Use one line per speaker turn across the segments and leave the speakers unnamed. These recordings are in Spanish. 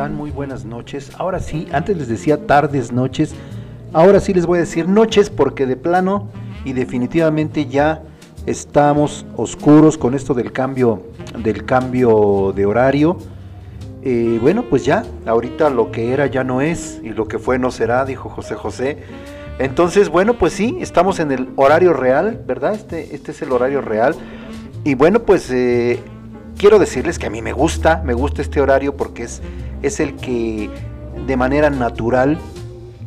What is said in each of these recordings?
están? Muy buenas noches. Ahora sí, antes les decía tardes, noches. Ahora sí les voy a decir noches porque de plano y definitivamente ya estamos oscuros con esto del cambio del cambio de horario. Eh, bueno, pues ya, ahorita lo que era ya no es y lo que fue no será, dijo José José. Entonces, bueno, pues sí, estamos en el horario real, ¿verdad? Este, este es el horario real. Y bueno, pues eh, quiero decirles que a mí me gusta, me gusta este horario porque es, es el que de manera natural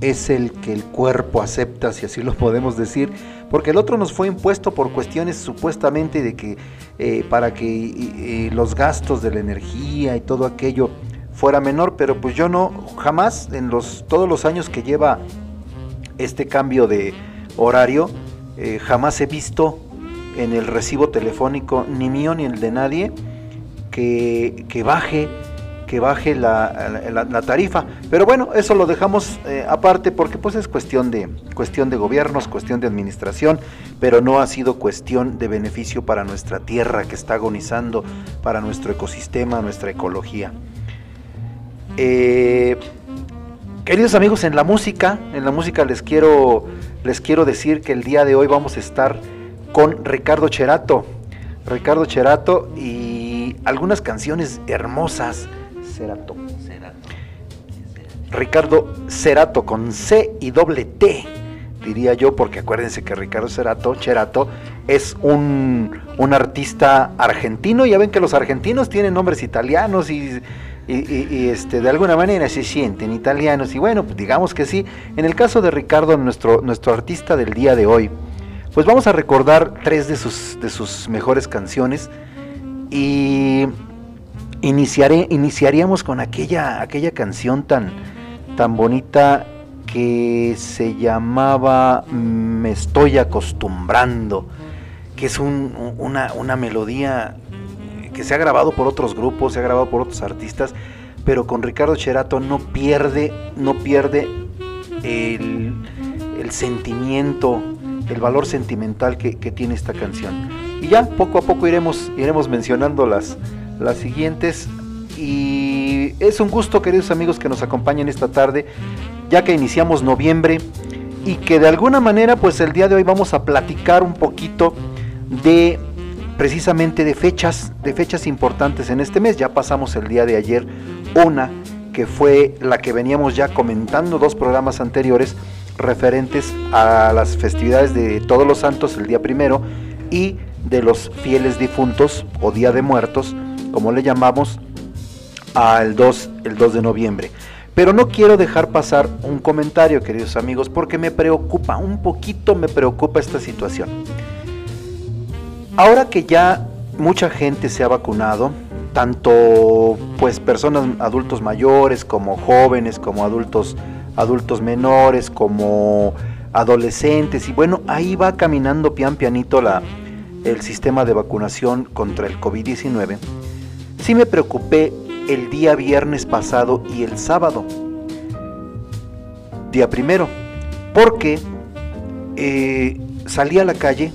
es el que el cuerpo acepta, si así lo podemos decir, porque el otro nos fue impuesto por cuestiones supuestamente de que eh, para que los gastos de la energía y todo aquello fuera menor, pero pues yo no, jamás en los todos los años que lleva este cambio de horario, eh, jamás he visto en el recibo telefónico ni mío ni el de nadie que, baje que baje la, tarifa. Pero bueno, eso lo dejamos eh, aparte porque pues es cuestión de, cuestión de gobiernos, cuestión de administración, pero no ha sido cuestión de beneficio para nuestra tierra que está agonizando, para nuestro ecosistema, nuestra ecología. Eh, queridos amigos, en la música, en la música les quiero, les quiero decir que el día de hoy vamos a estar con Ricardo Cherato. Ricardo Cherato y algunas canciones hermosas. Cerato. Ricardo Cerato con C y doble T, diría yo, porque acuérdense que Ricardo Cerato, Cherato, es un, un artista argentino. Ya ven que los argentinos tienen nombres italianos y, y, este, de alguna manera se sienten italianos. Y bueno, pues digamos que sí. En el caso de Ricardo, nuestro, nuestro artista del día de hoy, pues vamos a recordar tres de sus, de sus mejores canciones y iniciaríamos con aquella, aquella canción tan, tan bonita que se llamaba Me estoy acostumbrando, que es una, una, melodía que se ha grabado por otros grupos, se ha grabado por otros artistas, pero con Ricardo Cherato no pierde, no pierde el, el sentimiento, el valor sentimental que, tiene esta canción. Y ya poco a poco iremos, iremos mencionando las, las siguientes. Y es un gusto, queridos amigos, que nos acompañen esta tarde, ya que iniciamos noviembre y que de alguna manera, pues el día de hoy vamos a platicar un poquito de precisamente de fechas, de fechas importantes en este mes. Ya pasamos el día de ayer una que fue la que veníamos ya comentando dos programas anteriores referentes a las festividades de todos los santos el día primero y de los fieles difuntos o Día de Muertos, como le llamamos, al 2, el 2 de noviembre. Pero no quiero dejar pasar un comentario, queridos amigos, porque me preocupa, un poquito me preocupa esta situación. Ahora que ya mucha gente se ha vacunado, tanto pues personas adultos mayores como jóvenes, como adultos adultos menores, como adolescentes, y bueno, ahí va caminando pian pianito la, el sistema de vacunación contra el COVID-19. Sí me preocupé el día viernes pasado y el sábado, día primero, porque eh, salí a la calle,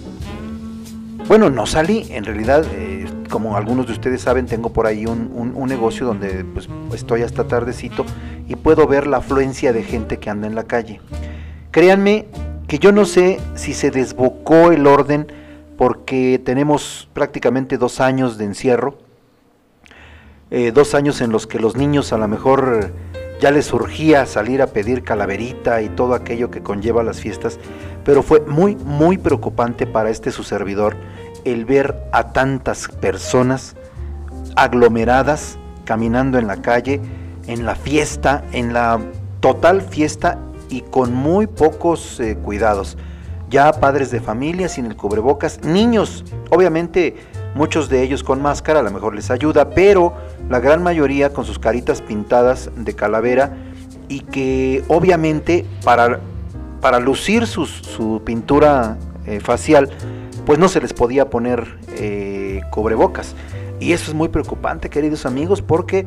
bueno, no salí, en realidad, eh, como algunos de ustedes saben, tengo por ahí un, negocio donde pues, estoy hasta tardecito y puedo ver la afluencia de gente que anda en la calle. Créanme que yo no sé si se desbocó el orden porque tenemos prácticamente dos años de encierro, eh, dos años en los que los niños a lo mejor ya les surgía salir a pedir calaverita y todo aquello que conlleva las fiestas, pero fue muy, muy preocupante para este su servidor el ver a tantas personas aglomeradas caminando en la calle, en la fiesta, en la total fiesta y con muy pocos eh, cuidados. ya padres de familia sin el cubrebocas, niños, obviamente muchos de ellos con máscara, a lo mejor les ayuda, pero la gran mayoría con sus caritas pintadas de calavera y que obviamente para, para lucir su pintura eh, facial, pues no se les podía poner eh, cubrebocas. Y eso es muy preocupante, queridos amigos, porque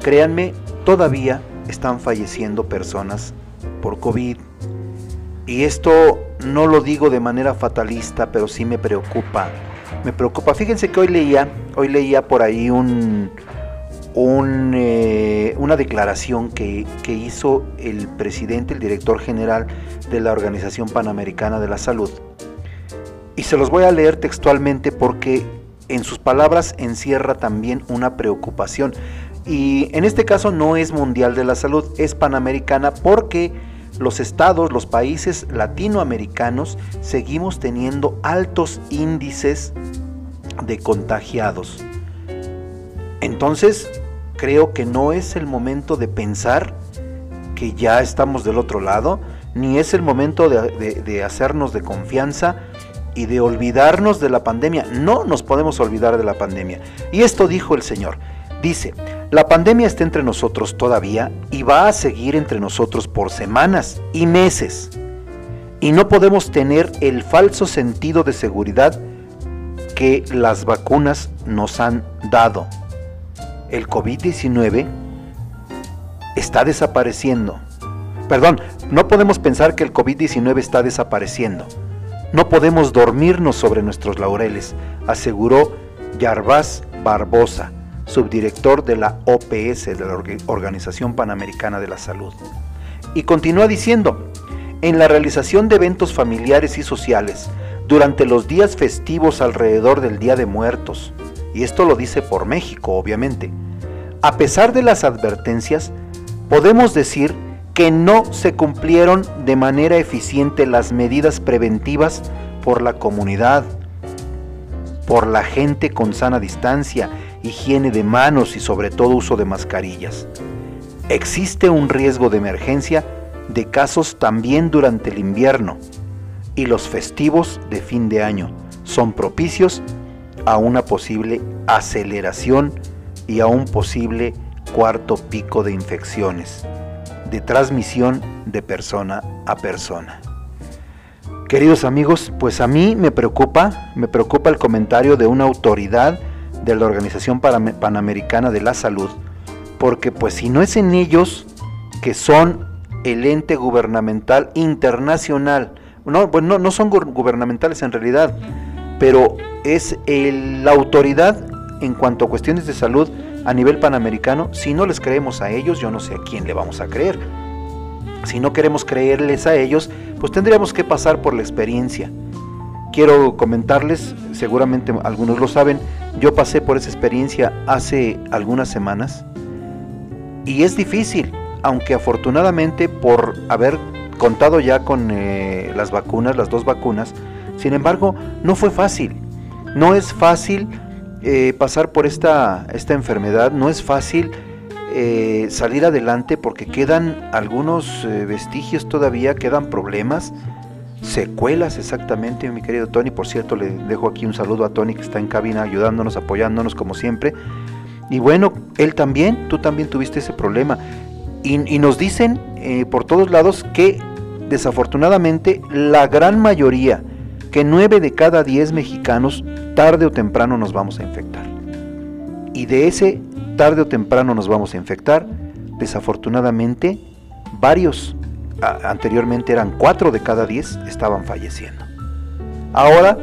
créanme, todavía están falleciendo personas por COVID. Y esto no lo digo de manera fatalista, pero sí me preocupa. Me preocupa. Fíjense que hoy leía, hoy leía por ahí un, eh, una declaración que, que hizo el presidente, el director general de la Organización Panamericana de la Salud. Y se los voy a leer textualmente porque en sus palabras encierra también una preocupación. Y en este caso no es mundial de la salud, es panamericana porque los estados, los países latinoamericanos seguimos teniendo altos índices de contagiados. Entonces, creo que no es el momento de pensar que ya estamos del otro lado, ni es el momento de, hacernos de confianza y de olvidarnos de la pandemia. No nos podemos olvidar de la pandemia. Y esto dijo el Señor. Dice, la pandemia está entre nosotros todavía y va a seguir entre nosotros por semanas y meses. Y no podemos tener el falso sentido de seguridad que las vacunas nos han dado. El COVID-19 está desapareciendo. Perdón, no podemos pensar que el COVID-19 está desapareciendo. No podemos dormirnos sobre nuestros laureles, aseguró Yarvás Barbosa, subdirector de la OPS, de la Organización Panamericana de la Salud. Y continúa diciendo, en la realización de eventos familiares y sociales, durante los días festivos alrededor del Día de Muertos, y esto lo dice por México, obviamente, a pesar de las advertencias, podemos decir que no se cumplieron de manera eficiente las medidas preventivas por la comunidad, por la gente con sana distancia, higiene de manos y sobre todo uso de mascarillas. Existe un riesgo de emergencia de casos también durante el invierno y los festivos de fin de año son propicios a una posible aceleración y a un posible cuarto pico de infecciones de transmisión de persona a persona. Queridos amigos, pues a mí me preocupa, me preocupa el comentario de una autoridad de la Organización Panamericana de la Salud, porque pues si no es en ellos que son el ente gubernamental internacional, no, bueno, no, son gubernamentales en realidad, pero es la autoridad en cuanto a cuestiones de salud a nivel panamericano, si no les creemos a ellos, yo no sé a quién le vamos a creer. Si no queremos creerles a ellos, pues tendríamos que pasar por la experiencia. Quiero comentarles, seguramente algunos lo saben, yo pasé por esa experiencia hace algunas semanas y es difícil, aunque afortunadamente por haber contado ya con eh, las vacunas, las dos vacunas, sin embargo, no fue fácil. No es fácil eh, pasar por esta, esta enfermedad, no es fácil eh, salir adelante porque quedan algunos eh, vestigios todavía, quedan problemas, secuelas exactamente, mi querido Tony. Por cierto, le dejo aquí un saludo a Tony que está en cabina ayudándonos, apoyándonos como siempre. Y bueno, él también, tú también tuviste ese problema. Y, y nos dicen por todos lados que desafortunadamente la gran mayoría, que 9 de cada 10 mexicanos tarde o temprano nos vamos a infectar. Y de ese tarde o temprano nos vamos a infectar, desafortunadamente, varios, anteriormente eran 4 de cada 10, estaban falleciendo. Ahora,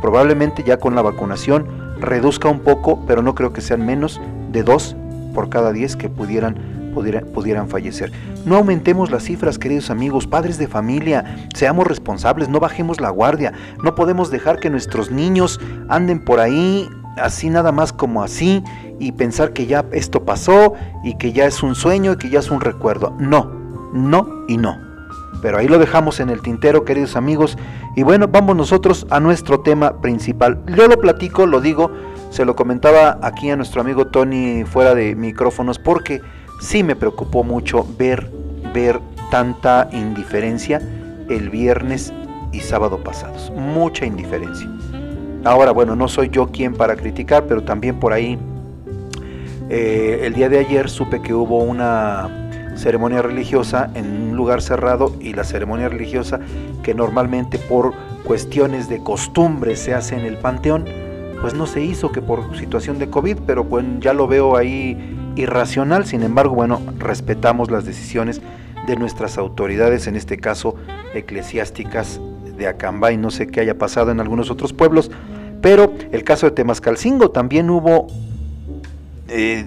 probablemente ya con la vacunación, reduzca un poco, pero no creo que sean menos de 2 por cada 10 que pudieran, pudieran, fallecer. No aumentemos las cifras, queridos amigos, padres de familia, seamos responsables, no bajemos la guardia, no podemos dejar que nuestros niños anden por ahí así nada más como así y pensar que ya esto pasó y que ya es un sueño y que ya es un recuerdo. No, no y no. Pero ahí lo dejamos en el tintero, queridos amigos. Y bueno, vamos nosotros a nuestro tema principal. Yo lo platico, lo digo, se lo comentaba aquí a nuestro amigo Tony fuera de micrófonos porque sí me preocupó mucho ver, ver tanta indiferencia el viernes y sábado pasados. Mucha indiferencia. Ahora, bueno, no soy yo quien para criticar, pero también por ahí eh, el día de ayer supe que hubo una ceremonia religiosa en un lugar cerrado y la ceremonia religiosa que normalmente por cuestiones de costumbre se hace en el panteón, pues no se hizo que por situación de COVID, pero pues ya lo veo ahí irracional, sin embargo, bueno, respetamos las decisiones de nuestras autoridades, en este caso eclesiásticas de Acambay, no sé qué haya pasado en algunos otros pueblos, pero el caso de Temascalcingo también hubo eh,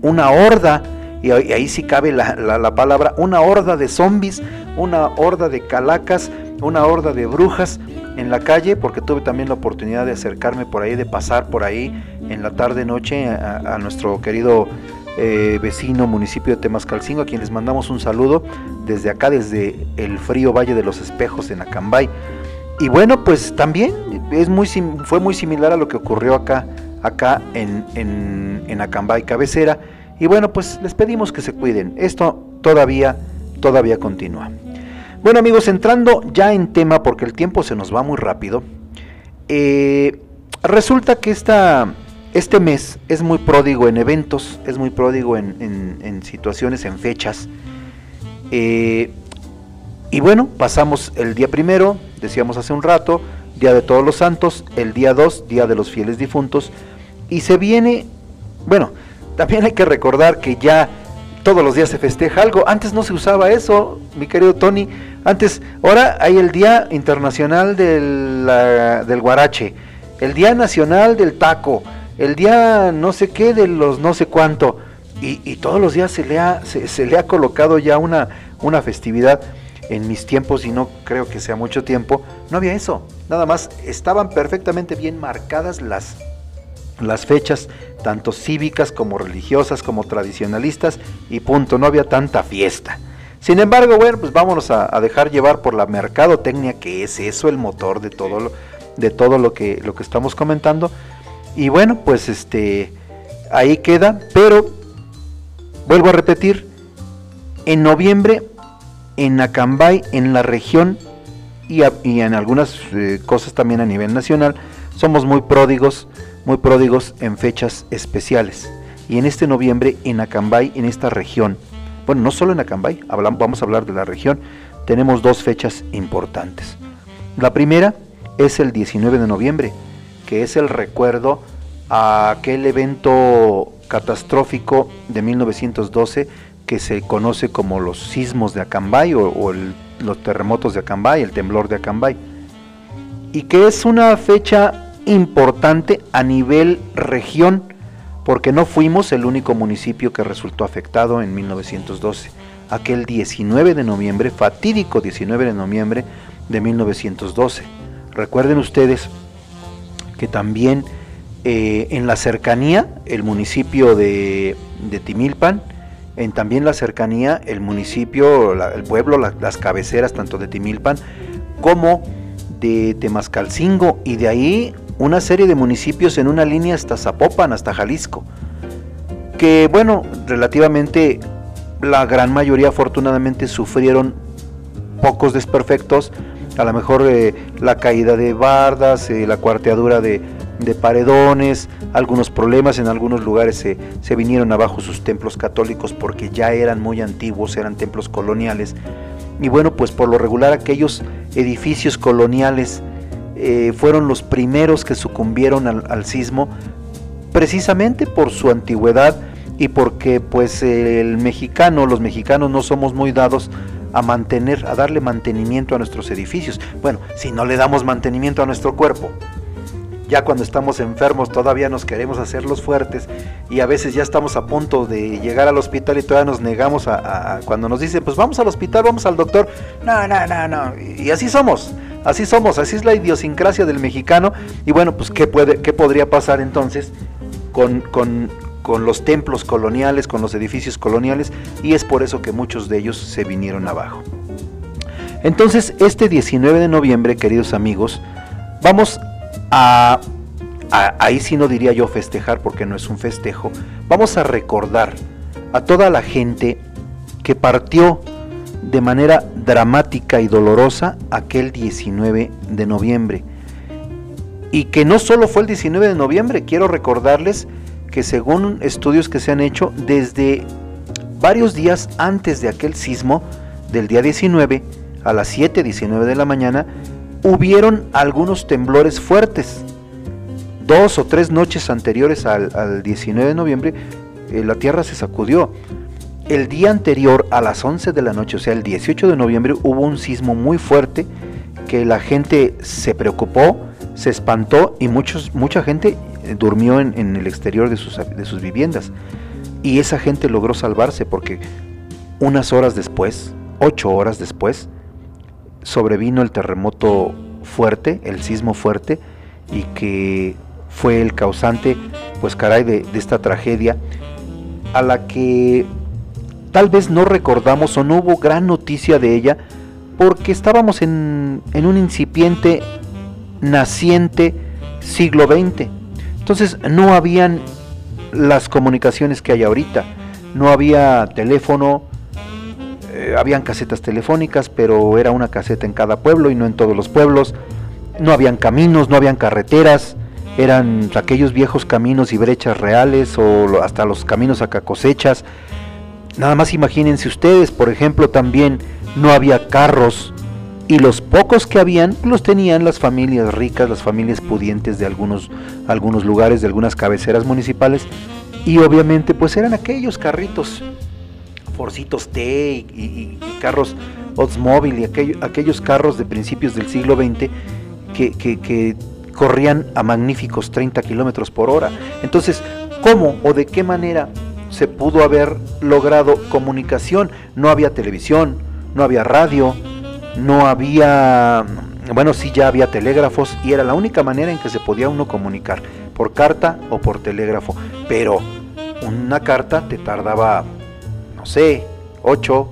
una horda, y ahí sí cabe la, la, palabra, una horda de zombies, una horda de calacas, una horda de brujas en la calle, porque tuve también la oportunidad de acercarme por ahí, de pasar por ahí en la tarde noche a, nuestro querido eh, vecino municipio de Temascalcingo, a quien les mandamos un saludo desde acá, desde el frío Valle de los Espejos en Acambay. Y bueno, pues también es muy, fue muy similar a lo que ocurrió acá, acá en, en, en Acambay Cabecera. Y bueno, pues les pedimos que se cuiden. Esto todavía, todavía continúa. Bueno amigos, entrando ya en tema, porque el tiempo se nos va muy rápido, eh, resulta que esta, este mes es muy pródigo en eventos, es muy pródigo en, situaciones, en fechas. Eh, y bueno, pasamos el día primero, decíamos hace un rato, Día de Todos los Santos, el día 2, Día de los Fieles Difuntos, y se viene, bueno, también hay que recordar que ya todos los días se festeja algo. Antes no se usaba eso, mi querido Tony. Antes, ahora hay el Día Internacional del, del Guarache, el Día Nacional del Taco, el Día no sé qué de los no sé cuánto. Y, todos los días se le ha, se, le ha colocado ya una, una festividad. En mis tiempos, y no creo que sea mucho tiempo, no había eso. Nada más estaban perfectamente bien marcadas las las fechas, tanto cívicas como religiosas, como tradicionalistas, y punto, no había tanta fiesta. Sin embargo, bueno, pues vámonos a, dejar llevar por la mercadotecnia, que es eso el motor de todo lo, de todo lo que, lo que estamos comentando. Y bueno, pues este ahí queda, pero vuelvo a repetir, en noviembre en Acambay, en la región y, en algunas eh, cosas también a nivel nacional, somos muy pródigos muy pródigos en fechas especiales. Y en este noviembre en Acambay, en esta región, bueno, no solo en Acambay, vamos a hablar de la región, tenemos dos fechas importantes. La primera es el 19 de noviembre, que es el recuerdo a aquel evento catastrófico de 1912 que se conoce como los sismos de Acambay o, los terremotos de Acambay, el temblor de Acambay. Y que es una fecha importante a nivel región, porque no fuimos el único municipio que resultó afectado en 1912. Aquel 19 de noviembre, fatídico 19 de noviembre de 1912. Recuerden ustedes que también eh, en la cercanía, el municipio de, Timilpan, en también la cercanía, el municipio, el pueblo, las cabeceras tanto de Timilpan como de Temascalcingo, y de ahí una serie de municipios en una línea hasta Zapopan, hasta Jalisco, que bueno, relativamente la gran mayoría afortunadamente sufrieron pocos desperfectos, a lo mejor eh, la caída de bardas, eh, la cuarteadura de, paredones, algunos problemas, en algunos lugares se vinieron abajo sus templos católicos porque ya eran muy antiguos, eran templos coloniales. Y bueno, pues por lo regular aquellos edificios coloniales eh, fueron los primeros que sucumbieron al, sismo precisamente por su antigüedad y porque pues el mexicano, los mexicanos no somos muy dados a mantener, a darle mantenimiento a nuestros edificios. Bueno, si no le damos mantenimiento a nuestro cuerpo, ya cuando estamos enfermos todavía nos queremos hacerlos fuertes y a veces ya estamos a punto de llegar al hospital y todavía nos negamos a, cuando nos dicen pues vamos al hospital, vamos al doctor, no, no, no, no, y así somos. Así somos, así es la idiosincrasia del mexicano. Y bueno, pues ¿qué, puede, qué podría pasar entonces con, con, con los templos coloniales, con los edificios coloniales? Y es por eso que muchos de ellos se vinieron abajo. Entonces, este 19 de noviembre, queridos amigos, vamos a, a, ahí sí no diría yo festejar porque no es un festejo, vamos a recordar a toda la gente que partió de manera dramática y dolorosa aquel 19 de noviembre. Y que no solo fue el 19 de noviembre, quiero recordarles que según estudios que se han hecho, desde varios días antes de aquel sismo, del día 19, a las 7.19 de la mañana, hubieron algunos temblores fuertes. Dos o tres noches anteriores al, 19 de noviembre, eh, la tierra se sacudió. El día anterior, a las 11 de la noche, o sea, el 18 de noviembre, hubo un sismo muy fuerte que la gente se preocupó, se espantó y muchos, mucha gente eh, durmió en, el exterior de sus, de sus viviendas. Y esa gente logró salvarse porque unas horas después, ocho horas después, sobrevino el terremoto fuerte, el sismo fuerte, y que fue el causante, pues caray, de, esta tragedia, a la que tal vez no recordamos o no hubo gran noticia de ella, porque estábamos en, en un incipiente, naciente siglo XX. Entonces no habían las comunicaciones que hay ahorita. No había teléfono, eh, habían casetas telefónicas, pero era una caseta en cada pueblo y no en todos los pueblos. No habían caminos, no habían carreteras, eran aquellos viejos caminos y brechas reales o hasta los caminos a cosechas. Nada más imagínense ustedes, por ejemplo, también no había carros y los pocos que habían los tenían las familias ricas, las familias pudientes de algunos, algunos lugares, de algunas cabeceras municipales y obviamente pues eran aquellos carritos Forcitos T y, carros Oldsmobile y aquellos carros de principios del siglo XX que, corrían a magníficos 30 kilómetros por hora. Entonces, ¿cómo o de qué manera se pudo haber logrado comunicación? No había televisión, no había radio, no había, bueno, sí ya había telégrafos y era la única manera en que se podía uno comunicar, por carta o por telégrafo. Pero una carta te tardaba no sé, 8,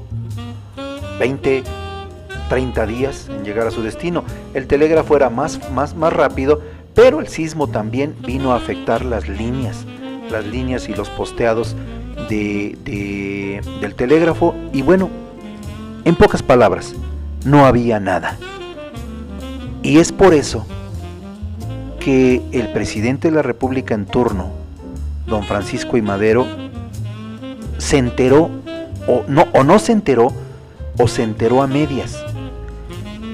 20, 30 días en llegar a su destino. El telégrafo era más, más, más rápido, pero el sismo también vino a afectar las líneas, las líneas y los posteados de, del telégrafo. Y bueno, en pocas palabras, no había nada. Y es por eso que el presidente de la República en turno, don Francisco y Madero, se enteró o no, o no se enteró o se enteró a medias.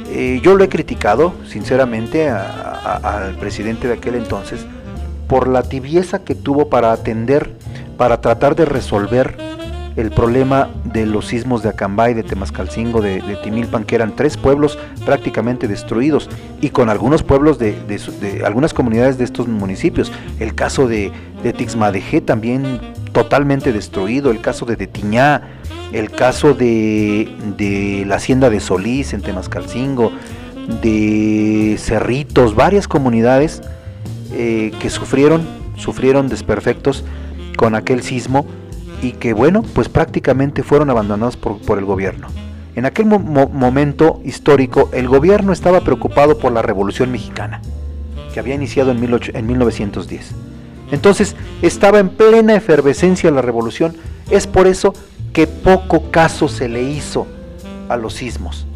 Eh, yo lo he criticado, sinceramente, al presidente de aquel entonces por la tibieza que tuvo para atender, para tratar de resolver el problema de los sismos de Acambay, de Temascalcingo, de, Timilpan, que eran tres pueblos prácticamente destruidos, y con algunos pueblos de, algunas comunidades de estos municipios. El caso de, de Tixmadejé también totalmente destruido, el caso de Detiñá, el caso de, la hacienda de Solís en Temascalcingo, de Cerritos, varias comunidades eh, que sufrieron, sufrieron desperfectos con aquel sismo y que bueno, pues prácticamente fueron abandonados por, el gobierno. En aquel momento histórico, el gobierno estaba preocupado por la Revolución Mexicana, que había iniciado en, en 1910. Entonces estaba en plena efervescencia la revolución. Es por eso que poco caso se le hizo a los sismos.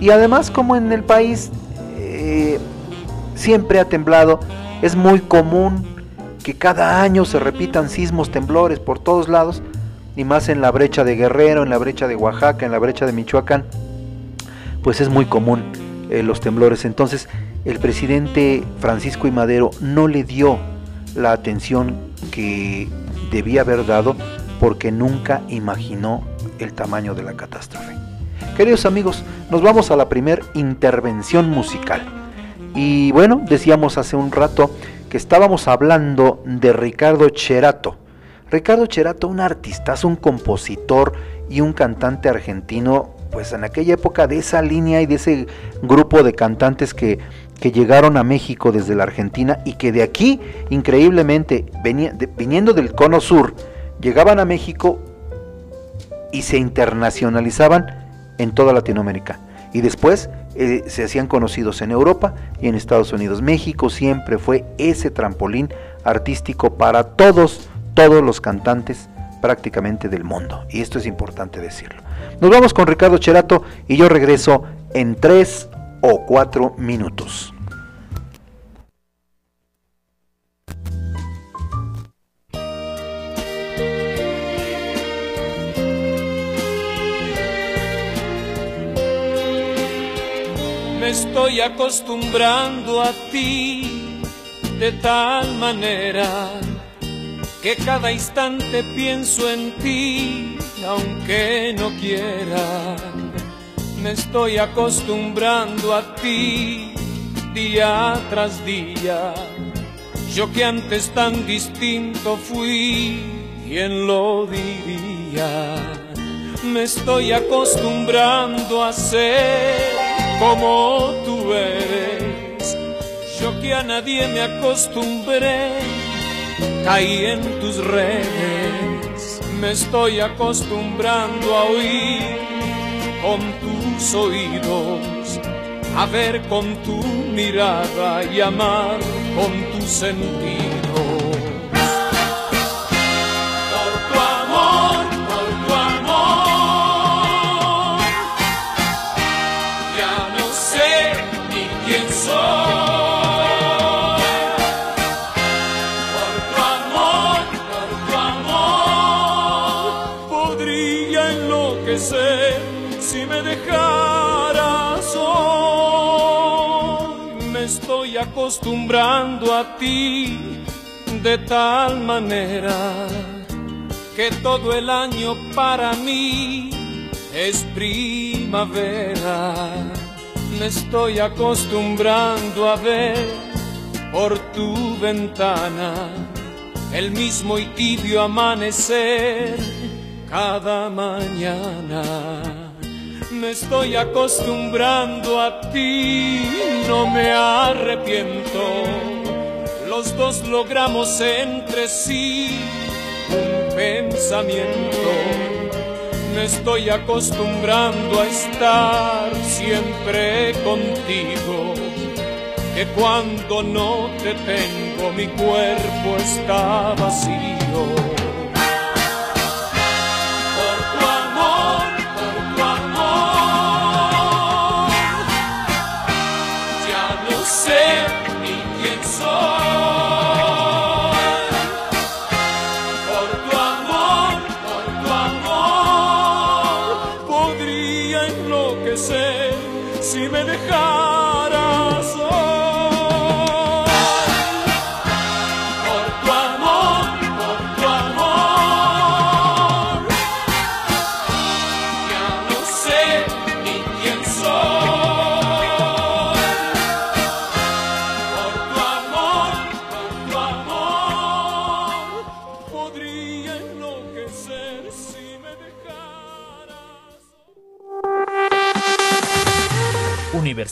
Y además como en el país eh, siempre ha temblado, es muy común que cada año se repitan sismos, temblores por todos lados, y más en la brecha de Guerrero, en la brecha de Oaxaca, en la brecha de Michoacán, pues es muy común eh, los temblores. Entonces el presidente Francisco y Madero no le dio la atención que debía haber dado porque nunca imaginó el tamaño de la catástrofe. Queridos amigos, nos vamos a la primera intervención musical. Y bueno, decíamos hace un rato que estábamos hablando de Ricardo Cherato. Ricardo Cherato, un artista, un compositor y un cantante argentino, pues en aquella época de esa línea y de ese grupo de cantantes que, que llegaron a México desde la Argentina y que de aquí, increíblemente, venía, viniendo del cono sur, llegaban a México y se internacionalizaban en toda Latinoamérica. Y después eh, se hacían conocidos en Europa y en Estados Unidos. México siempre fue ese trampolín artístico para todos, todos los cantantes prácticamente del mundo. Y esto es importante decirlo. Nos vamos con Ricardo Cherato y yo regreso en tres o cuatro minutos.
Me estoy acostumbrando a ti de tal manera que cada instante pienso en ti, aunque no quiera. Me estoy acostumbrando a ti día tras día. Yo que antes tan distinto fui, ¿quién lo diría? Me estoy acostumbrando a ser como tú eres. Yo que a nadie me acostumbré caí en tus redes, me estoy acostumbrando a oír con tus oídos, a ver con tu mirada y amar con tu sentido. Acostumbrando a ti de tal manera que todo el año para mí es primavera. Me estoy acostumbrando a ver por tu ventana el mismo y tibio amanecer cada mañana. Me estoy acostumbrando a ti, no me arrepiento. Los dos logramos entre sí un pensamiento. Me estoy acostumbrando a estar siempre contigo que cuando no te tengo mi cuerpo está vacío. Me dejaras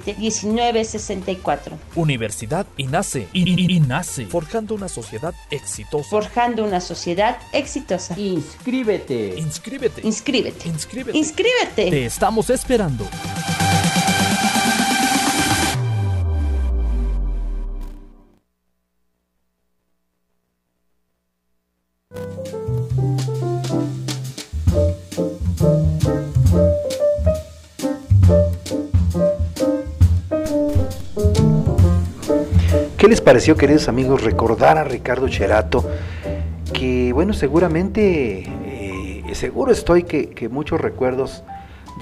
718-127-1964.
Universidad INACE. INACE. Forjando una sociedad exitosa.
Forjando una sociedad exitosa.
Inscríbete.
Inscríbete.
Inscríbete.
Inscríbete.
Inscríbete.
Te estamos esperando.
¿Qué les pareció, queridos amigos, recordar a Ricardo Cherato? Que, bueno, seguramente seguro estoy que, muchos recuerdos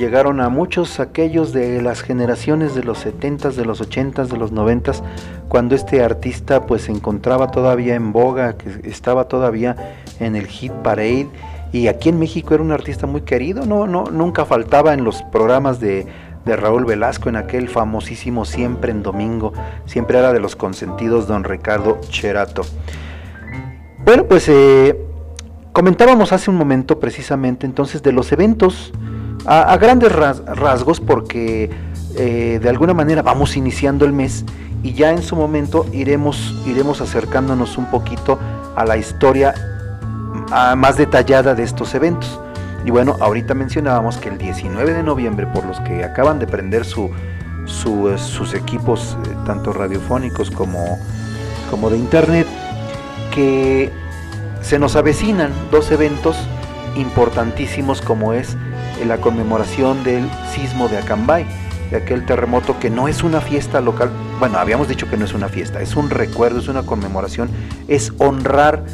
llegaron a muchos aquellos de las generaciones de los 70s, de los 80s, de los 90s, cuando este artista pues se encontraba todavía en boga, que estaba todavía en el hit parade y aquí en México era un artista muy querido, no, no, nunca faltaba en los programas de, Raúl Velasco, en aquel famosísimo Siempre en Domingo, siempre era de los consentidos don Ricardo Cherato. Bueno, pues eh, comentábamos hace un momento precisamente entonces de los eventos a, grandes rasgos porque eh, de alguna manera vamos iniciando el mes y ya en su momento iremos, iremos acercándonos un poquito a la historia más detallada de estos eventos. Y bueno, ahorita mencionábamos que el 19 de noviembre, por los que acaban de prender su, eh, sus equipos, eh, tanto radiofónicos como, como de internet, que se nos avecinan dos eventos importantísimos como es la conmemoración del sismo de Acambay, de aquel terremoto que no es una fiesta local, bueno, habíamos dicho que no es una fiesta, es un recuerdo, es una conmemoración, es honrar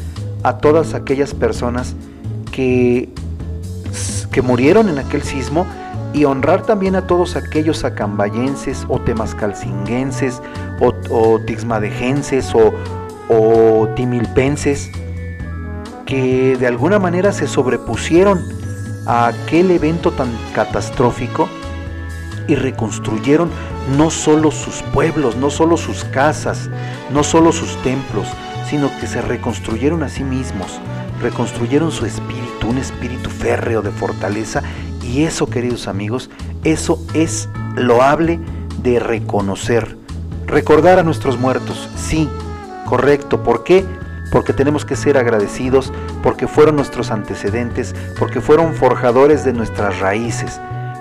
a todas aquellas personas que, que murieron en aquel sismo y honrar también a todos aquellos acambayenses o temascalcinguenses o, o tixmadejenses o, o timilpenses que de alguna manera se sobrepusieron a aquel evento tan catastrófico y reconstruyeron no solo sus pueblos, no solo sus casas, no solo sus templos, sino que se reconstruyeron a sí mismos, reconstruyeron su espíritu, un espíritu férreo de fortaleza, y eso, queridos amigos, eso es loable de reconocer. Recordar a nuestros muertos, sí, correcto. ¿Por qué? Porque tenemos que ser agradecidos, porque fueron nuestros antecedentes, porque fueron forjadores de nuestras raíces,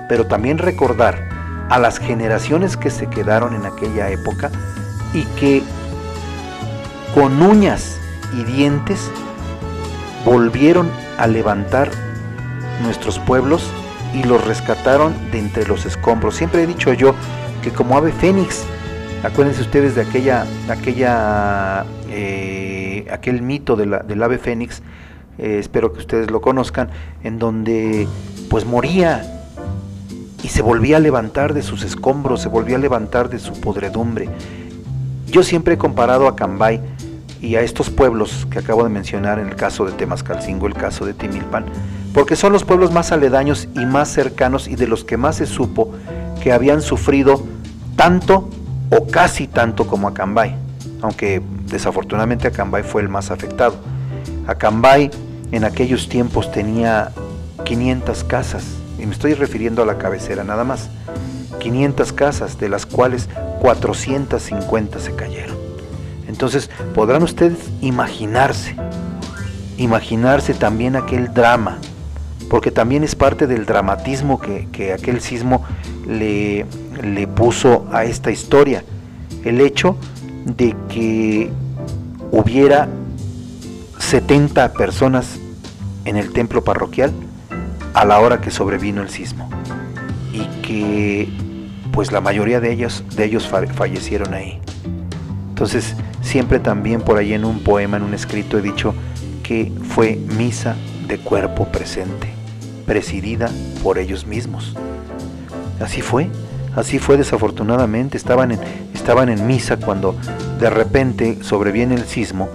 pero también recordar a las generaciones que se quedaron en aquella época y que con uñas y dientes volvieron a levantar nuestros pueblos y los rescataron de entre los escombros. Siempre he dicho yo que como ave fénix, acuérdense ustedes de aquella, aquella, eh, aquel mito de la, del ave fénix, eh, espero que ustedes lo conozcan, en donde pues moría y se volvía a levantar de sus escombros, se volvía a levantar de su podredumbre. Yo siempre he comparado a Cambay y a estos pueblos que acabo de mencionar en el caso de Temascalcingo, el caso de Timilpan, porque son los pueblos más aledaños y más cercanos y de los que más se supo que habían sufrido tanto o casi tanto como Acambay, aunque desafortunadamente Acambay fue el más afectado. Acambay en aquellos tiempos tenía 500 casas, y me estoy refiriendo a la cabecera nada más, 500 casas, de las cuales 450 se cayeron. Entonces podrán ustedes imaginarse, imaginarse también aquel drama, porque también es parte del dramatismo que, aquel sismo le, le puso a esta historia. El hecho de que hubiera 70 personas en el templo parroquial a la hora que sobrevino el sismo y que pues la mayoría de ellos, de ellos fallecieron ahí. Entonces, siempre también por ahí en un poema, en un escrito, he dicho que fue misa de cuerpo presente, presidida por ellos mismos. Así fue, así fue desafortunadamente. Estaban en, estaban en misa cuando de repente sobreviene el sismo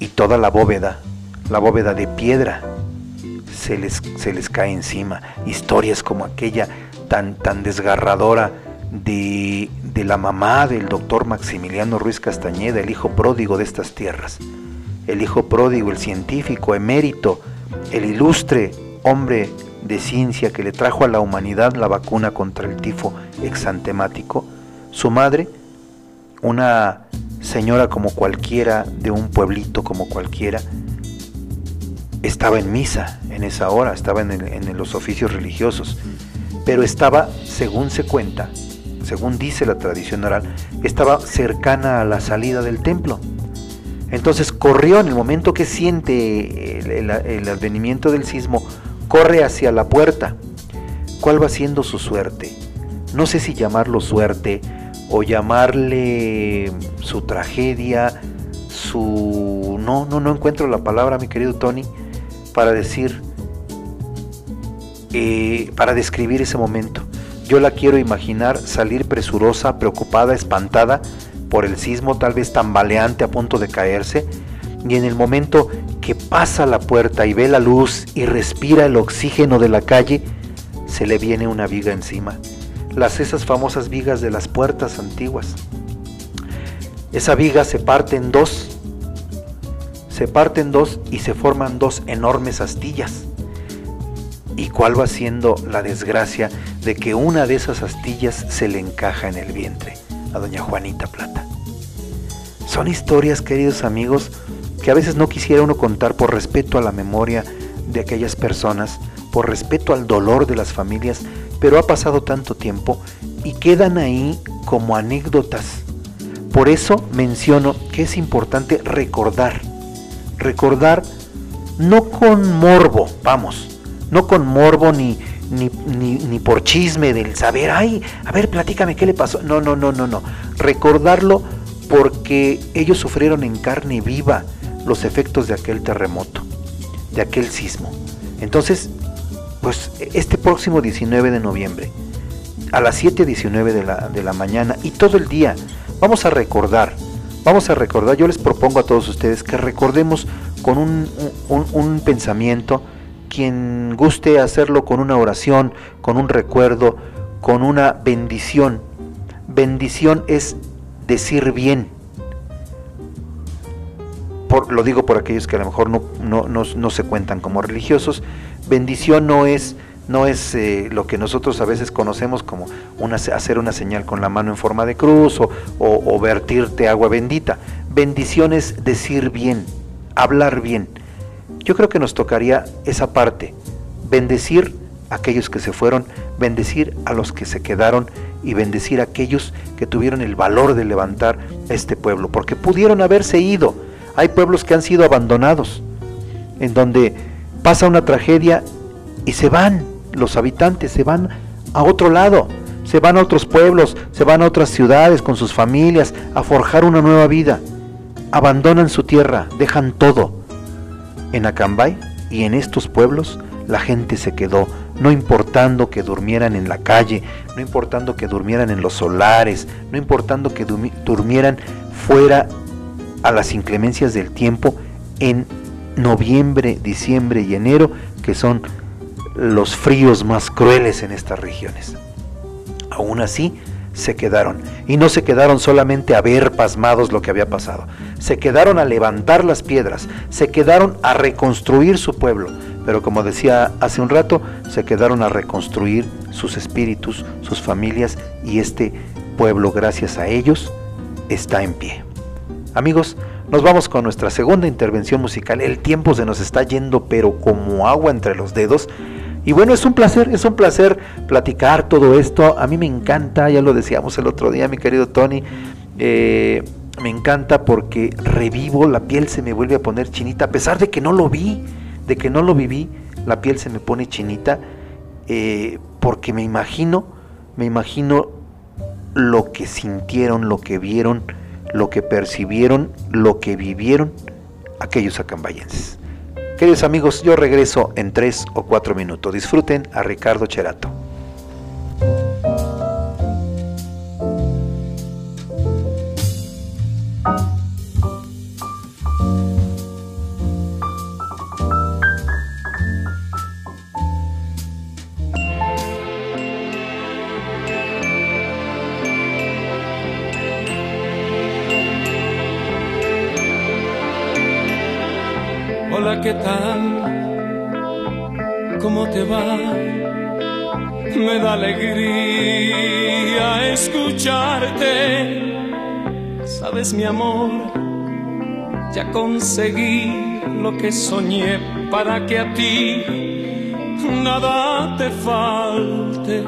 y toda la bóveda, la bóveda de piedra, se les, se les cae encima. Historias como aquella tan, tan desgarradora de, la mamá del doctor Maximiliano Ruiz Castañeda, el hijo pródigo de estas tierras. El hijo pródigo, el científico emérito, el ilustre hombre de ciencia que le trajo a la humanidad la vacuna contra el tifo exantemático. Su madre, una señora como cualquiera, de un pueblito como cualquiera, estaba en misa en esa hora, estaba en, en los oficios religiosos, pero estaba, según se cuenta, según dice la tradición oral, estaba cercana a la salida del templo. Entonces corrió en el momento que siente el, advenimiento del sismo, corre hacia la puerta. ¿Cuál va siendo su suerte? No sé si llamarlo suerte o llamarle su tragedia, su... No, no, no encuentro la palabra, mi querido Tony, para decir eh, para describir ese momento. Yo la quiero imaginar salir presurosa, preocupada, espantada por el sismo, tal vez tambaleante a punto de caerse, y en el momento que pasa la puerta y ve la luz y respira el oxígeno de la calle, se le viene una viga encima. Las esas famosas vigas de las puertas antiguas. Esa viga se parte en dos, se parte en dos y se forman dos enormes astillas. ¿Y cuál va siendo la desgracia de que una de esas astillas se le encaja en el vientre a doña Juanita Plata? Son historias, queridos amigos, que a veces no quisiera uno contar por respeto a la memoria de aquellas personas, por respeto al dolor de las familias, pero ha pasado tanto tiempo y quedan ahí como anécdotas. Por eso menciono que es importante recordar, recordar no con morbo, vamos, no con morbo ni, ni, ni, por chisme del saber, ay, a ver, platícame qué le pasó. No, no, no, no, no. Recordarlo porque ellos sufrieron en carne viva los efectos de aquel terremoto, de aquel sismo. Entonces, pues este próximo 19 de noviembre, a las 7.19 de la, de la mañana y todo el día, vamos a recordar, vamos a recordar, yo les propongo a todos ustedes que recordemos con un, un, un pensamiento, quien guste hacerlo con una oración, con un recuerdo, con una bendición. Bendición es decir bien. Por, lo digo por aquellos que a lo mejor no, no, no, se cuentan como religiosos. Bendición no es, no es eh, lo que nosotros a veces conocemos como hacer una señal con la mano en forma de cruz o vertirte agua bendita. Bendición es decir bien, hablar bien. Yo creo que nos tocaría esa parte, bendecir a aquellos que se fueron, bendecir a los que se quedaron y bendecir a aquellos que tuvieron el valor de levantar este pueblo, porque pudieron haberse ido. Hay pueblos que han sido abandonados, en donde pasa una tragedia y se van, los habitantes se van a otro lado, se van a otros pueblos, se van a otras ciudades con sus familias a forjar una nueva vida. Abandonan su tierra, dejan todo en Acambay y en estos pueblos la gente se quedó, no importando que durmieran en la calle, no importando que durmieran en los solares, no importando que durmieran fuera a las inclemencias del tiempo en noviembre, diciembre y enero, que son los fríos más crueles en estas regiones. Aún así, se quedaron. Y no se quedaron solamente a ver pasmados lo que había pasado. Se quedaron a levantar las piedras. Se quedaron a reconstruir su pueblo. Pero como decía hace un rato, se quedaron a reconstruir sus espíritus, sus familias. Y este pueblo, gracias a ellos, está en pie. Amigos, nos vamos con nuestra segunda intervención musical. El tiempo se nos está yendo, pero como agua entre los dedos. Y bueno, es un placer, es un placer platicar todo esto. A mí me encanta, ya lo decíamos el otro día, mi querido Tony. Eh, me encanta porque revivo, la piel se me vuelve a poner chinita, a pesar de que no lo vi, de que no lo viví, la piel se me pone chinita, eh, porque me imagino, me imagino lo que sintieron, lo que vieron, lo que percibieron, lo que vivieron aquellos acambayenses. Queridos amigos, yo regreso en tres o cuatro minutos. Disfruten a Ricardo Cherato.
Sabes, mi amor, ya conseguí lo que soñé para que a ti nada te falte.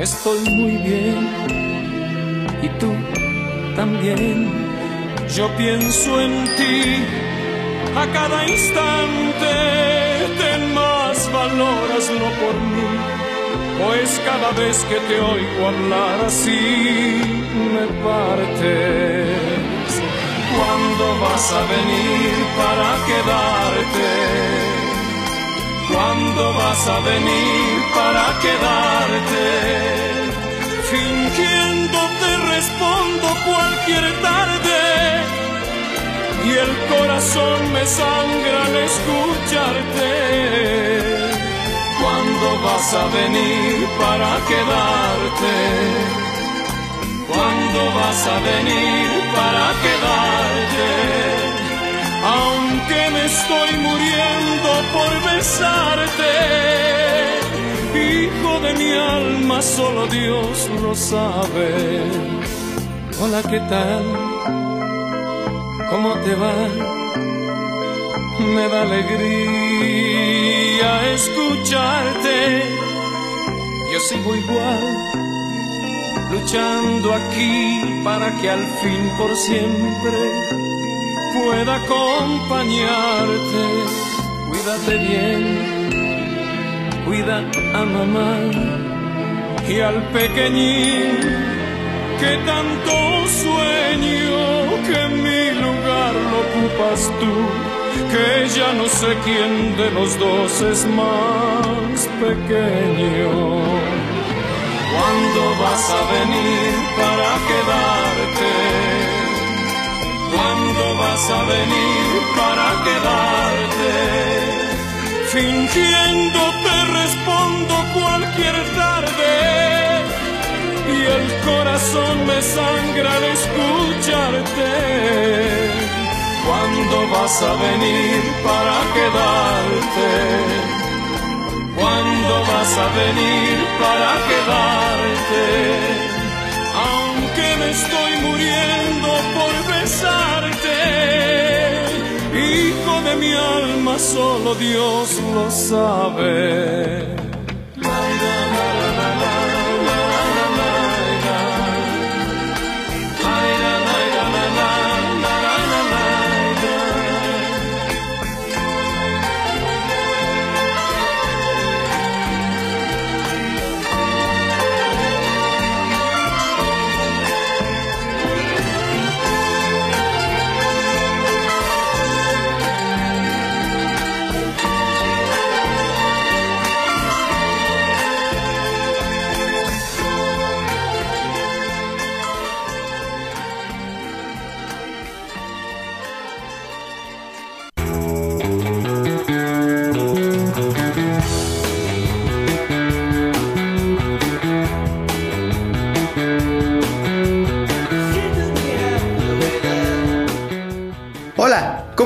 Estoy muy bien y tú también. Yo pienso en ti a cada instante ten más valor, hazlo por mí, pues cada vez que te oigo hablar así me partes. ¿Cuándo vas a venir para quedarte? ¿Cuándo vas a venir para quedarte? Fingiendo te respondo cualquier tarde y el corazón me sangra al escucharte. ¿Cuándo vas a venir para quedarte? ¿Cuándo vas a venir para quedarte? aunque me estoy muriendo por besarte. Hijo de mi alma, solo Dios lo sabe. Hola, ¿qué tal? ¿Cómo te va? Me da alegría escucharte. Yo sigo igual, luchando aquí para que al fin por siempre pueda acompañarte. Cuídate bien, cuida a mamá y al pequeñín que tanto sueño que mi lugar lo ocupas tú, que ya no sé quién de los dos es más pequeño. ¿Cuándo vas a venir para quedarte? ¿Cuándo vas a venir para quedarte? Fingiendo te respondo cualquier tarde y el corazón me sangra al escucharte. ¿Cuándo vas a venir para quedarte? ¿Cuándo vas a venir para quedarte? aunque me estoy muriendo por besarte. Hijo de mi alma, solo Dios lo sabe.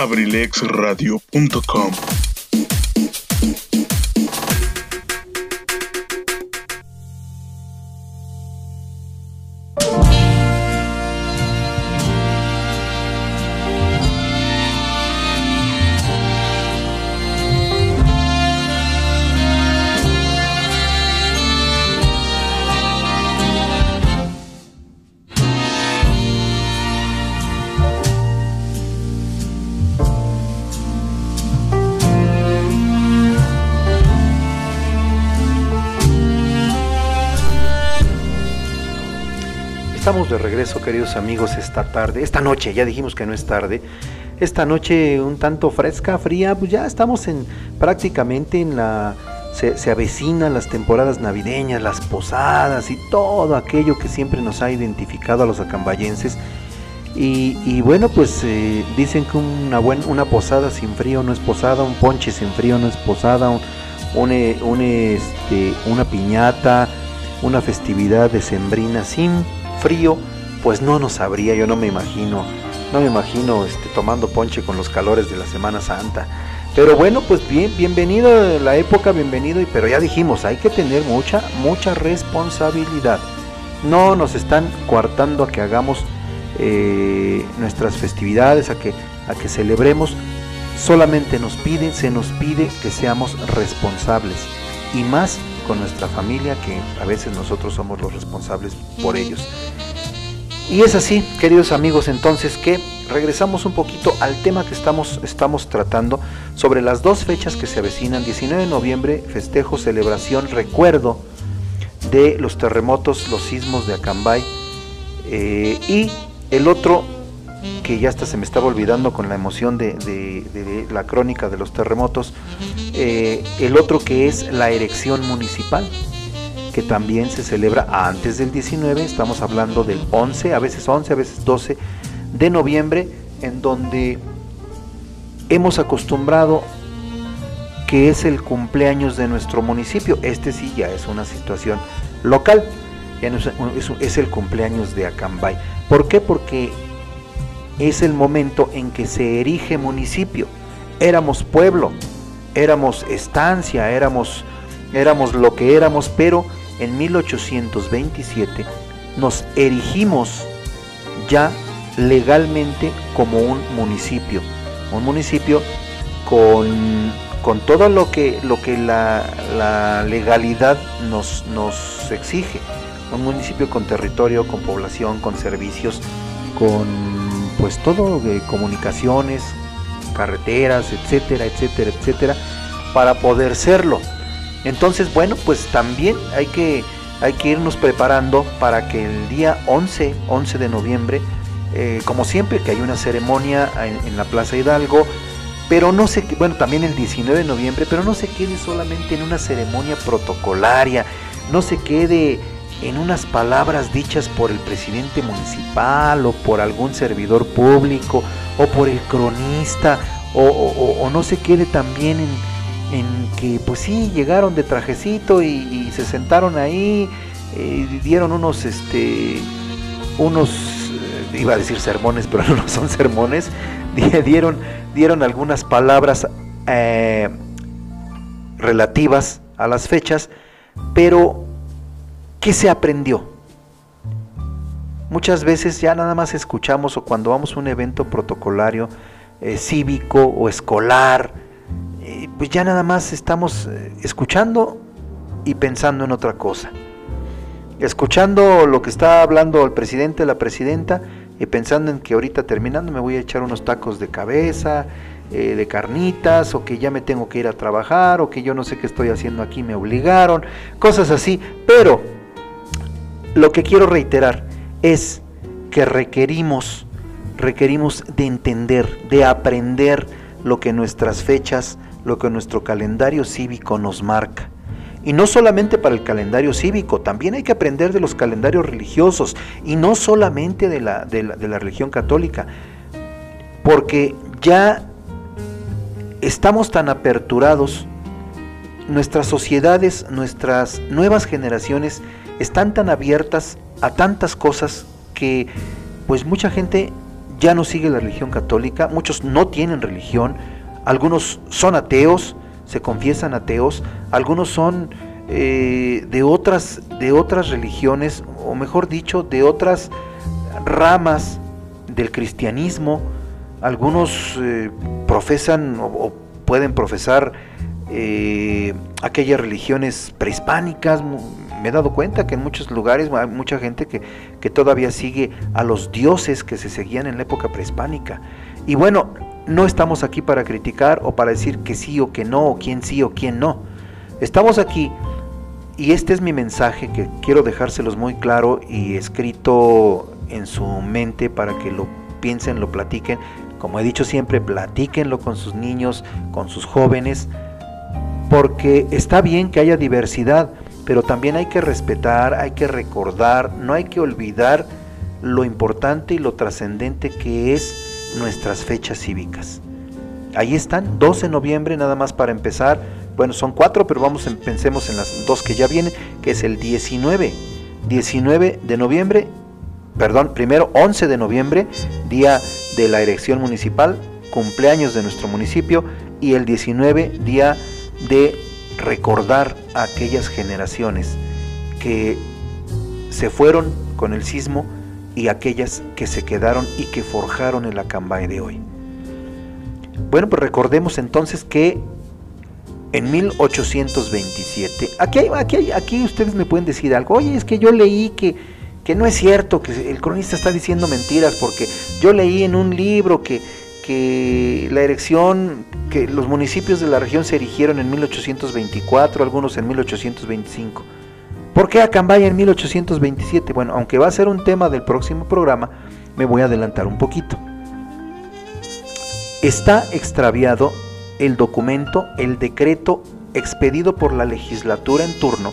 abrilexradio.com
estamos de regreso, queridos amigos, esta tarde, esta noche, ya dijimos que no es tarde, esta noche un tanto fresca, fría, pues ya estamos en prácticamente en la se, se, avecinan las temporadas navideñas, las posadas y todo aquello que siempre nos ha identificado a los acambayenses. Y, bueno, pues eh, dicen que una, buen, una posada sin frío no es posada, un ponche sin frío no es posada, un, eh, este, una piñata, una festividad decembrina sin frío, pues no nos sabría, yo no me imagino, no me imagino este, tomando ponche con los calores de la Semana Santa. Pero bueno, pues bien, bienvenido la época, bienvenido, pero ya dijimos, hay que tener mucha, mucha responsabilidad. No nos están coartando a que hagamos eh, nuestras festividades, a que, a que celebremos. Solamente nos piden, se nos pide que seamos responsables. Y más con nuestra familia, que a veces nosotros somos los responsables por ellos. Y es así, queridos amigos, entonces que regresamos un poquito al tema que estamos, estamos tratando sobre las dos fechas que se avecinan. 19 de noviembre, festejo, celebración, recuerdo de los terremotos, los sismos de Acambay. Eh, y el otro, que ya hasta se me estaba olvidando con la emoción de, la crónica de los terremotos, eh, el otro que es la erección municipal que también se celebra antes del 19, estamos hablando del 11, a veces 11, a veces 12 de noviembre, en donde hemos acostumbrado que es el cumpleaños de nuestro municipio. Este sí ya es una situación local, es el cumpleaños de Acambay. ¿Por qué? Porque es el momento en que se erige municipio. Éramos pueblo, éramos estancia, éramos, éramos lo que éramos, pero en 1827 nos erigimos ya legalmente como un municipio, un municipio con, con todo lo que, lo que la, legalidad nos, nos exige, un municipio con territorio, con población, con servicios, con pues todo de comunicaciones, carreteras, etcétera, etcétera, etcétera, para poder serlo. Entonces, bueno, pues también hay que, hay que irnos preparando para que el día 11, 11 de noviembre, eh, como siempre, que hay una ceremonia en, en, la Plaza Hidalgo, pero no se, bueno, también el 19 de noviembre, pero no se quede solamente en una ceremonia protocolaria, no se quede en unas palabras dichas por el presidente municipal o por algún servidor público o por el cronista o, no se quede también en, en que pues sí llegaron de trajecito y, se sentaron ahí eh, dieron unos este unos eh, iba a decir sermones pero no son sermones dieron dieron algunas palabras eh, relativas a las fechas pero ¿qué se aprendió? Muchas veces ya nada más escuchamos o cuando vamos a un evento protocolario eh, cívico o escolar pues ya nada más estamos escuchando y pensando en otra cosa. Escuchando lo que está hablando el presidente, la presidenta, y pensando en que ahorita terminando me voy a echar unos tacos de cabeza, eh, de carnitas, o que ya me tengo que ir a trabajar, o que yo no sé qué estoy haciendo aquí, me obligaron, cosas así. Pero lo que quiero reiterar es que requerimos, requerimos de entender, de aprender lo que nuestras fechas, lo que nuestro calendario cívico nos marca. Y no solamente para el calendario cívico, también hay que aprender de los calendarios religiosos y no solamente de la, de la, de la religión católica, porque ya estamos tan aperturados, nuestras sociedades, nuestras nuevas generaciones están tan abiertas a tantas cosas que pues mucha gente ya no sigue la religión católica, muchos no tienen religión, algunos son ateos, se confiesan ateos, algunos son eh, de, otras, de otras religiones, o mejor dicho, de otras ramas del cristianismo, algunos eh, profesan o, pueden profesar eh, aquellas religiones prehispánicas, me he dado cuenta que en muchos lugares hay mucha gente que, que todavía sigue a los dioses que se seguían en la época prehispánica. Y bueno, no estamos aquí para criticar o para decir que sí o que no, o quién sí o quién no. Estamos aquí Y este es mi mensaje que quiero dejárselos muy claro y escrito en su mente para que lo piensen, lo platiquen. Como he dicho siempre, platíquenlo con sus niños, con sus jóvenes, porque está bien que haya diversidad, pero también hay que respetar, hay que recordar, no hay que olvidar lo importante y lo trascendente que es nuestras fechas cívicas. Ahí están, 12 de noviembre nada más para empezar. Bueno, son cuatro, pero vamos, pensemos en las dos que ya vienen, que es el 19, 19 de noviembre, perdón, primero 11 de noviembre, día de la elección municipal, cumpleaños de nuestro municipio, y el 19, día de recordar a aquellas generaciones que se fueron con el sismo y aquellas que se quedaron y que forjaron el Acambay de hoy. Bueno, pues recordemos entonces que en 1827, aquí, aquí, aquí ustedes me pueden decir algo, oye, es que yo leí que, que no es cierto, que el cronista está diciendo mentiras, porque yo leí en un libro que, la erección, que los municipios de la región se erigieron en 1824, algunos en 1825. ¿Por qué Acambaya en 1827? Bueno, aunque va a ser un tema del próximo programa, me voy a adelantar un poquito. Está extraviado el documento, el decreto expedido por la legislatura en turno.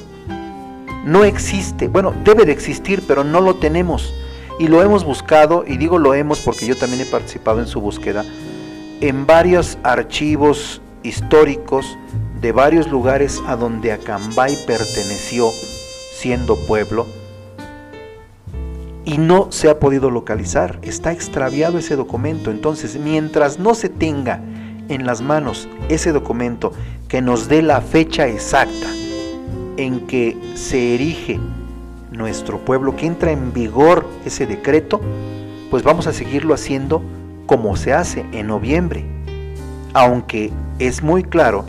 No existe, bueno, debe de existir, pero no lo tenemos. Y lo hemos buscado, y digo lo hemos porque yo también he participado en su búsqueda, en varios archivos históricos de varios lugares a donde Acambay perteneció siendo pueblo y no se ha podido localizar. Está extraviado ese documento. Entonces, mientras no se tenga en las manos ese documento que nos dé la fecha exacta en que se erige nuestro pueblo, que entra en vigor ese decreto, pues vamos a seguirlo haciendo como se hace en noviembre. Aunque es muy claro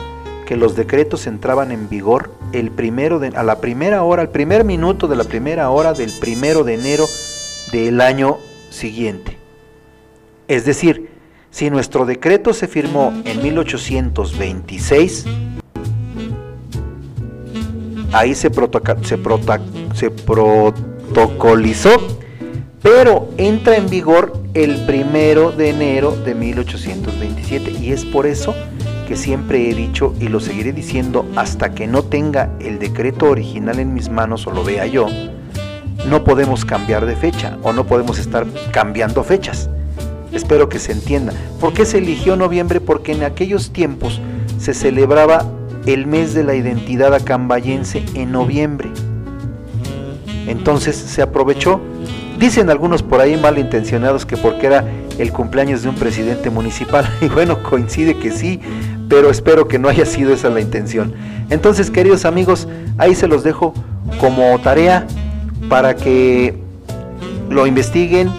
que los decretos entraban en vigor el primero a la primera hora, al primer minuto de la primera hora del primero de enero del año siguiente. Es decir, si nuestro decreto se firmó en 1826, ahí se, se, se protocolizó, pero entra en vigor el primero de enero de 1827 y es por eso que siempre he dicho y lo seguiré diciendo hasta que no tenga el decreto original en mis manos o lo vea yo, no podemos cambiar de fecha o no podemos estar cambiando fechas. Espero que se entienda. ¿Por qué se eligió noviembre? Porque en aquellos tiempos se celebraba el mes de la identidad acambayense en noviembre. Entonces se aprovechó. Dicen algunos por ahí malintencionados que porque era el cumpleaños de un presidente municipal. Y bueno, coincide que sí, pero espero que no haya sido esa la intención. Entonces, queridos amigos, ahí se los dejo como tarea para que lo investiguen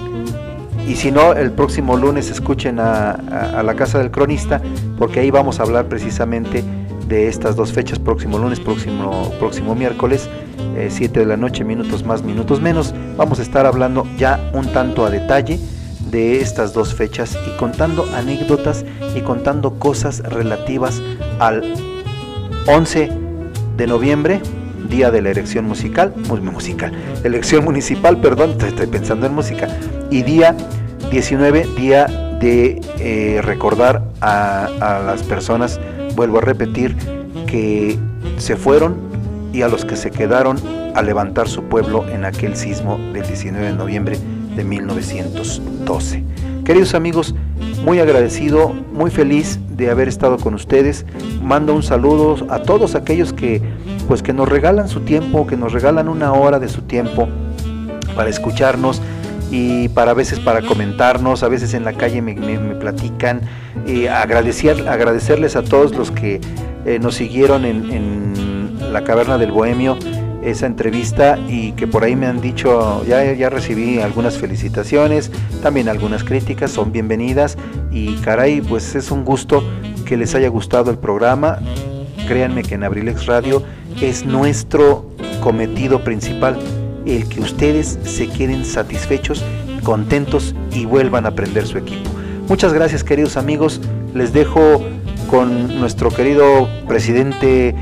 y si no, el próximo lunes escuchen a, la Casa del Cronista, porque ahí vamos a hablar precisamente de estas dos fechas, próximo lunes, próximo, próximo miércoles, 7 eh, de la noche, minutos más, minutos menos. Vamos a estar hablando ya un tanto a detalle de estas dos fechas y contando anécdotas y contando cosas relativas al 11 de noviembre, día de la elección musical, musical, elección municipal, perdón, estoy pensando en música, y día 19, día de eh, recordar a, a las personas, vuelvo a repetir, que se fueron y a los que se quedaron a levantar su pueblo en aquel sismo del 19 de noviembre de 1912. Queridos amigos, muy agradecido, muy feliz de haber estado con ustedes. Mando un saludo a todos aquellos que pues que nos regalan su tiempo, que nos regalan una hora de su tiempo para escucharnos y para a veces para comentarnos, a veces en la calle me, platican. agradecer, agradecerles a todos los que eh, nos siguieron en, en la caverna del Bohemio esa entrevista y que por ahí me han dicho, ya, ya recibí algunas felicitaciones, también algunas críticas, son bienvenidas y caray, pues es un gusto que les haya gustado el programa. Créanme que en Abrilex Radio es nuestro cometido principal, el que ustedes se queden satisfechos, contentos y vuelvan a aprender su equipo. Muchas gracias queridos amigos, les dejo con nuestro querido presidente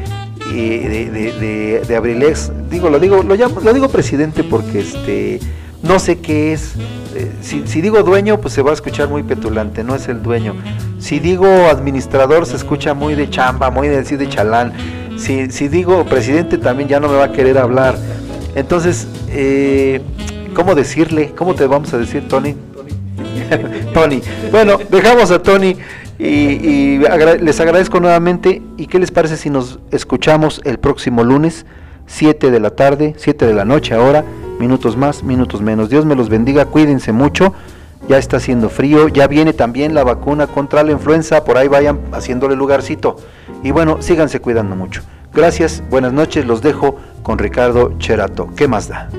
de, de, de, Abrilex, digo, lo digo, lo, llamo, lo digo presidente porque este no sé qué es. Eh, si, digo dueño, pues se va a escuchar muy petulante, no es el dueño. Si digo administrador, se escucha muy de chamba, muy de de chalán. Si, si digo presidente, también ya no me va a querer hablar. Entonces, eh, ¿cómo decirle? ¿Cómo te vamos a decir, Tony? Tony. Bueno, dejamos a Tony y, les agradezco nuevamente. ¿Y qué les parece si nos escuchamos el próximo lunes, 7 de la tarde, 7 de la noche ahora? minutos más, minutos menos. Dios me los bendiga, cuídense mucho. Ya está haciendo frío, ya viene también la vacuna contra la influenza, por ahí vayan haciéndole lugarcito. Y bueno, síganse cuidando mucho. Gracias, buenas noches, los dejo con Ricardo Cherato. ¿Qué más da?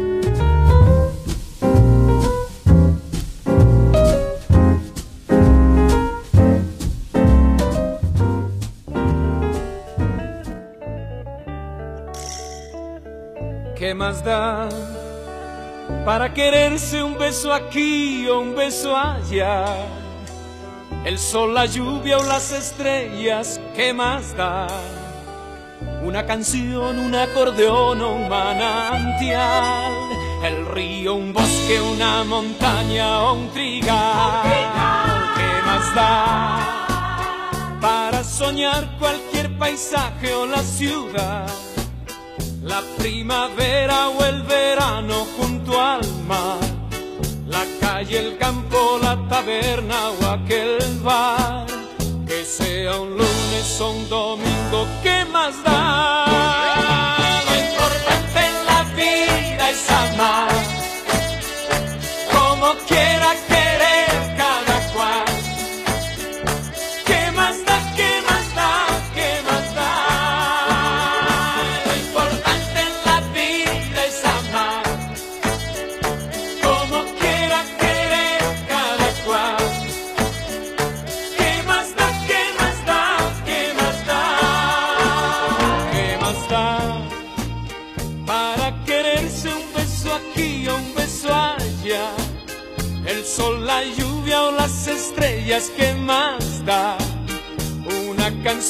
¿Qué más da? para quererse un beso aquí o un beso allá. El sol, la lluvia o las estrellas, ¿qué más da? Una canción, un acordeón o un manantial. El río, un bosque, una montaña o un trigal. ¿Qué más da? Para soñar cualquier paisaje o la ciudad la primavera o el verano junto al mar, la calle, el campo, la taberna o aquel bar, sea un lunes o un domingo, ¿qué más da?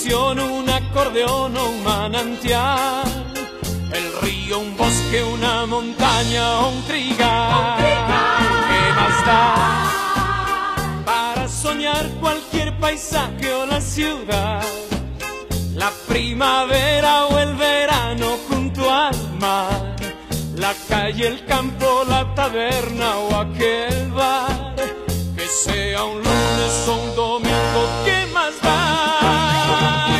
Canción, un acordeón o un manantial. El río, un bosque, una montaña o un trigal. ¿Qué más da? Para soñar cualquier paisaje o la ciudad. La primavera o el verano junto al mar. La calle, el campo, la taberna o aquel bar. Que sea un lunes o un domingo, ¿qué más da?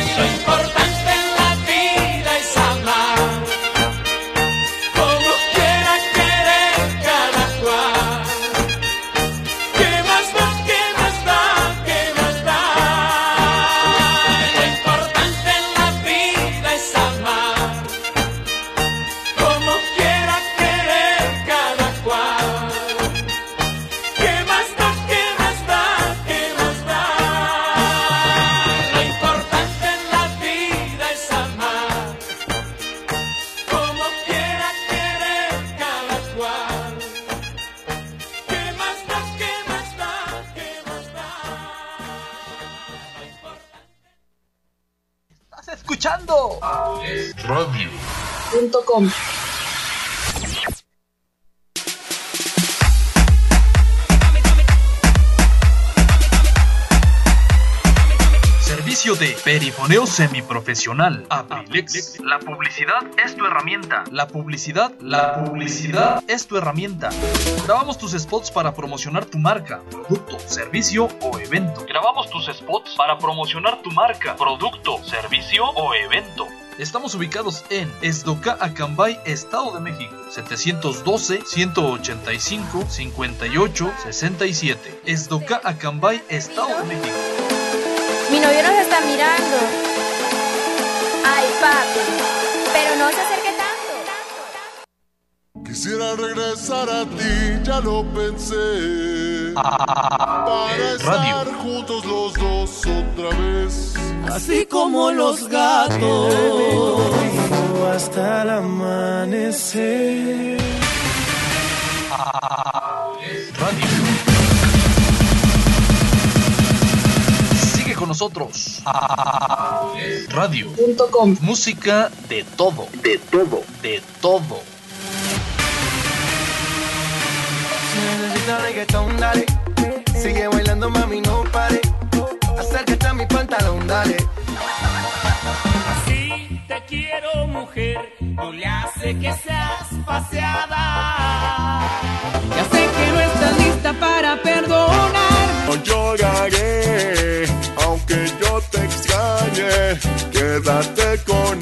Servicio de perifoneo semiprofesional. Abrilex. La publicidad es tu herramienta. La publicidad, la publicidad es tu herramienta. Grabamos tus spots para promocionar tu marca, producto, servicio o evento. Grabamos tus spots para promocionar tu marca, producto, servicio o evento. Estamos ubicados en Esdoca, Acambay, Estado de México. 712-185-58-67. Esdoca, Acambay, Estado de México.
Mi novio nos está mirando. Ay, papi. Pero no se acerque.
Quisiera regresar a ti, ya lo pensé. Para
Radio.
estar juntos los dos otra vez.
Así como los gatos. Hasta el amanecer.
Radio. Sigue con nosotros nosotros. Radio.com. Música de todo, de todo, de todo.
Si necesitas reggaetón, dale. Sigue bailando, mami, no pare. Acércate a mi pantalón, dale.
Así te quiero, mujer. No le hace que seas paseada. Ya sé que no estás lista para perdonar.
No lloraré, aunque yo te extrañe. Quédate con